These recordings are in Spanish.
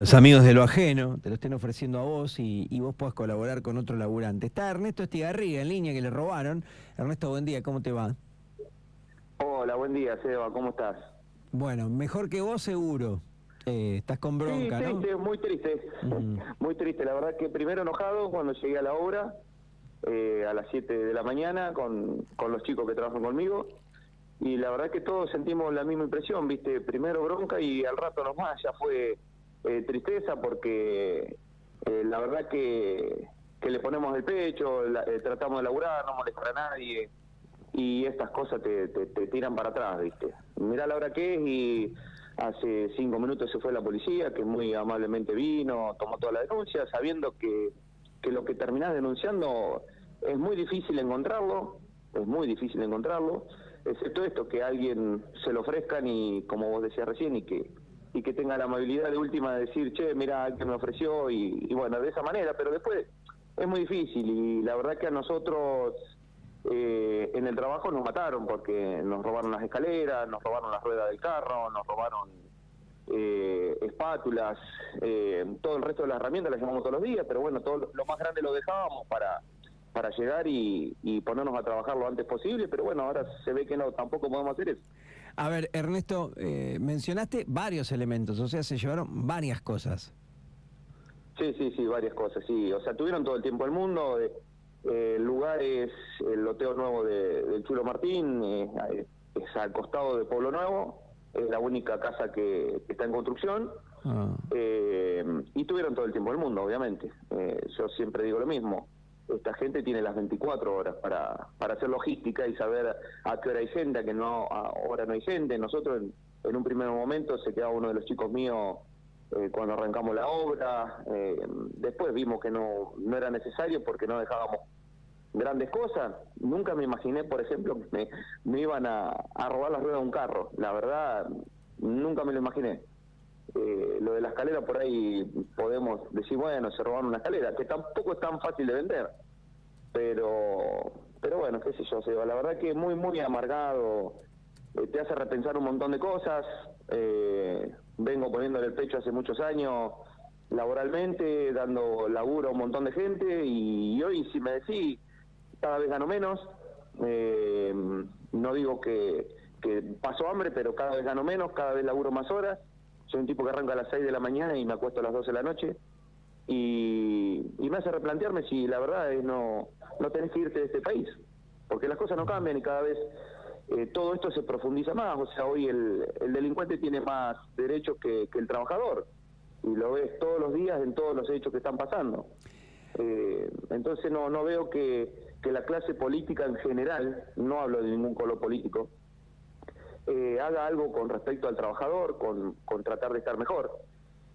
los amigos de lo ajeno te lo estén ofreciendo a vos y, y vos puedas colaborar con otro laburante. Está Ernesto Estigarriga en línea que le robaron. Ernesto, buen día, ¿cómo te va? Hola, buen día, Seba, ¿cómo estás? Bueno, mejor que vos seguro. Eh, estás con bronca, sí, ¿no? triste, muy triste, muy triste. La verdad que primero enojado cuando llegué a la obra eh, a las 7 de la mañana con, con los chicos que trabajan conmigo y la verdad que todos sentimos la misma impresión, viste, primero bronca y al rato nomás ya fue eh, tristeza porque eh, la verdad que, que le ponemos el pecho, eh, tratamos de laburar, no molestar a nadie y estas cosas te, te, te tiran para atrás, ¿viste? Mirá la hora que es y hace cinco minutos se fue la policía, que muy amablemente vino, tomó toda la denuncia, sabiendo que, que lo que terminás denunciando es muy difícil encontrarlo, es muy difícil encontrarlo, excepto esto, que alguien se lo ofrezcan y, como vos decías recién, y que y que tenga la amabilidad de última de decir, che, mira, que me ofreció, y, y bueno, de esa manera, pero después es muy difícil y la verdad que a nosotros eh, en el trabajo nos mataron porque nos robaron las escaleras, nos robaron las ruedas del carro, nos robaron eh, espátulas, eh, todo el resto de las herramientas las llevamos todos los días, pero bueno, todo lo- más grande lo dejábamos para para llegar y, y ponernos a trabajar lo antes posible, pero bueno, ahora se ve que no, tampoco podemos hacer eso. A ver, Ernesto, eh, mencionaste varios elementos, o sea, se llevaron varias cosas. Sí, sí, sí, varias cosas, sí. O sea, tuvieron todo el tiempo del mundo. Eh, eh, el lugar es el loteo nuevo de, del Chulo Martín, eh, es al costado de Pueblo Nuevo, es la única casa que, que está en construcción. Ah. Eh, y tuvieron todo el tiempo del mundo, obviamente. Eh, yo siempre digo lo mismo. Esta gente tiene las 24 horas para, para hacer logística y saber a qué hora hay gente, a qué no, a hora no hay gente. Nosotros en, en un primer momento se quedaba uno de los chicos míos eh, cuando arrancamos la obra. eh, después vimos que no, no era necesario porque no dejábamos grandes cosas. Nunca me imaginé, por ejemplo, que me, me iban a, a robar las ruedas de un carro. La verdad, nunca me lo imaginé. Eh, lo de la escalera por ahí podemos decir, bueno, se robaron una escalera, que tampoco es tan fácil de vender. Pero, pero bueno, qué sé yo, Seba, la verdad que muy, muy amargado, eh, te hace repensar un montón de cosas. eh, vengo poniéndole el pecho hace muchos años laboralmente, dando laburo a un montón de gente y, hoy si me decís, cada vez gano menos. eh, no digo que, que paso hambre, pero cada vez gano menos, cada vez laburo más horas. Soy un tipo que arranca a las 6 de la mañana y me acuesto a las 12 de la noche. Y, y me hace replantearme si la verdad es no, no tenés que irte de este país. Porque las cosas no cambian y cada vez eh, todo esto se profundiza más. O sea, hoy el, el delincuente tiene más derechos que, que el trabajador. Y lo ves todos los días en todos los hechos que están pasando. Eh, entonces no, no veo que, que la clase política en general, no hablo de ningún color político, eh, haga algo con respecto al trabajador, con, con tratar de estar mejor.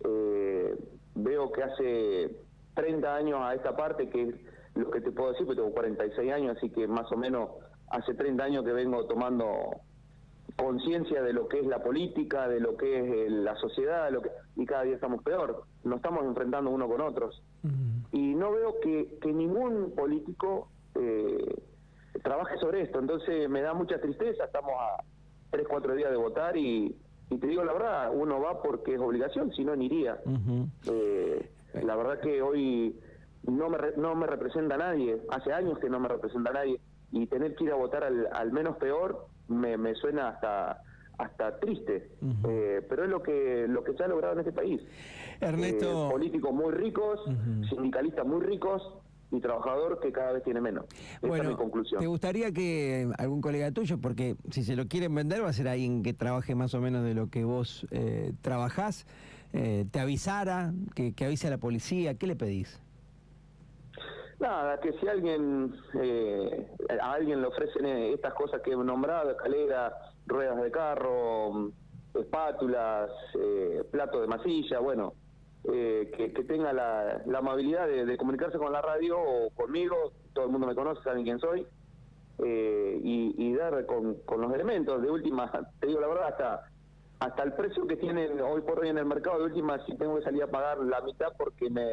Eh, veo que hace 30 años a esta parte, que es lo que te puedo decir, porque tengo 46 años, así que más o menos hace 30 años que vengo tomando conciencia de lo que es la política, de lo que es eh, la sociedad, de lo que, y cada día estamos peor. Nos estamos enfrentando uno con otros. Y no veo que, que ningún político eh, trabaje sobre esto. Entonces me da mucha tristeza. Estamos a tres, cuatro días de votar y, y te digo la verdad, uno va porque es obligación, si no, ni iría. Eh, la verdad que hoy no me, re- no me representa a nadie, hace años que no me representa a nadie, y tener que ir a votar al, al menos peor me, me suena hasta hasta triste. Eh, pero es lo que lo que se ha logrado en este país. Ernesto- Eh, políticos muy ricos, sindicalistas muy ricos y trabajador que cada vez tiene menos. Esa es mi conclusión. ¿te gustaría que algún colega tuyo, porque si se lo quieren vender va a ser alguien que trabaje más o menos de lo que vos eh, trabajás, eh, te avisara, que, que avise a la policía? ¿Qué le pedís? Nada, que si alguien eh, a alguien le ofrecen eh, estas cosas que he nombrado, escalera, ruedas de carro, espátulas, eh, plato de masilla, bueno, eh, que, que tenga la, la amabilidad de, de comunicarse con la radio o conmigo, todo el mundo me conoce, saben quién soy, eh, y, y dar con, con los elementos. De última, te digo la verdad, hasta hasta el precio que tienen hoy por hoy en el mercado, de última, si tengo que salir a pagar la mitad porque me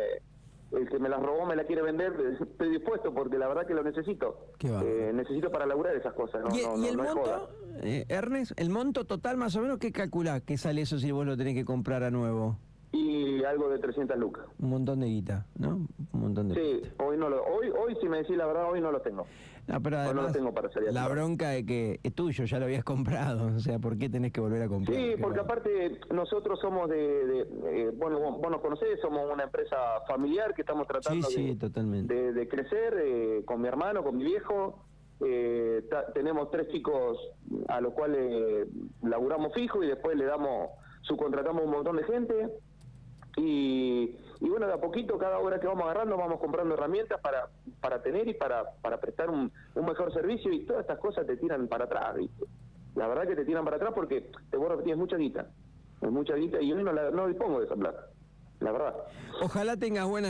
el que me las robó me la quiere vender, estoy dispuesto porque la verdad que lo necesito. Qué va. Eh, necesito para laburar esas cosas. No, ¿Y, no, y no, el no es joda. monto, eh, Ernest, el monto total más o menos, ¿qué calculás que sale eso si vos lo tenés que comprar a nuevo? Y algo de 300 lucas. Un montón de guita, ¿no? Un montón de Sí, hoy no lo, hoy, hoy si me decís la verdad, hoy no lo tengo. No, pero Hoy no lo además, tengo para salir a la bronca de que es tuyo, ya lo habías comprado, o sea, ¿por qué tenés que volver a comprar? Sí, porque aparte nosotros somos de, de- eh, bueno, vos, nos conocés, somos una empresa familiar que estamos Sí, tratando sí, de, totalmente. de, de crecer eh, con mi hermano, con mi viejo. Eh, ta- tenemos tres chicos a los cuales laburamos fijo y después le damos, subcontratamos un montón de gente. Y, y bueno, de a poquito, cada hora que vamos agarrando, vamos comprando herramientas para, para tener y para, para prestar un, un mejor servicio y todas estas cosas te tiran para atrás, ¿viste? La verdad que te tiran para atrás porque, te vuelvo a repetir, es mucha guita. Es mucha guita y yo no, la, no dispongo de esa plata, la verdad. Ojalá tengas buena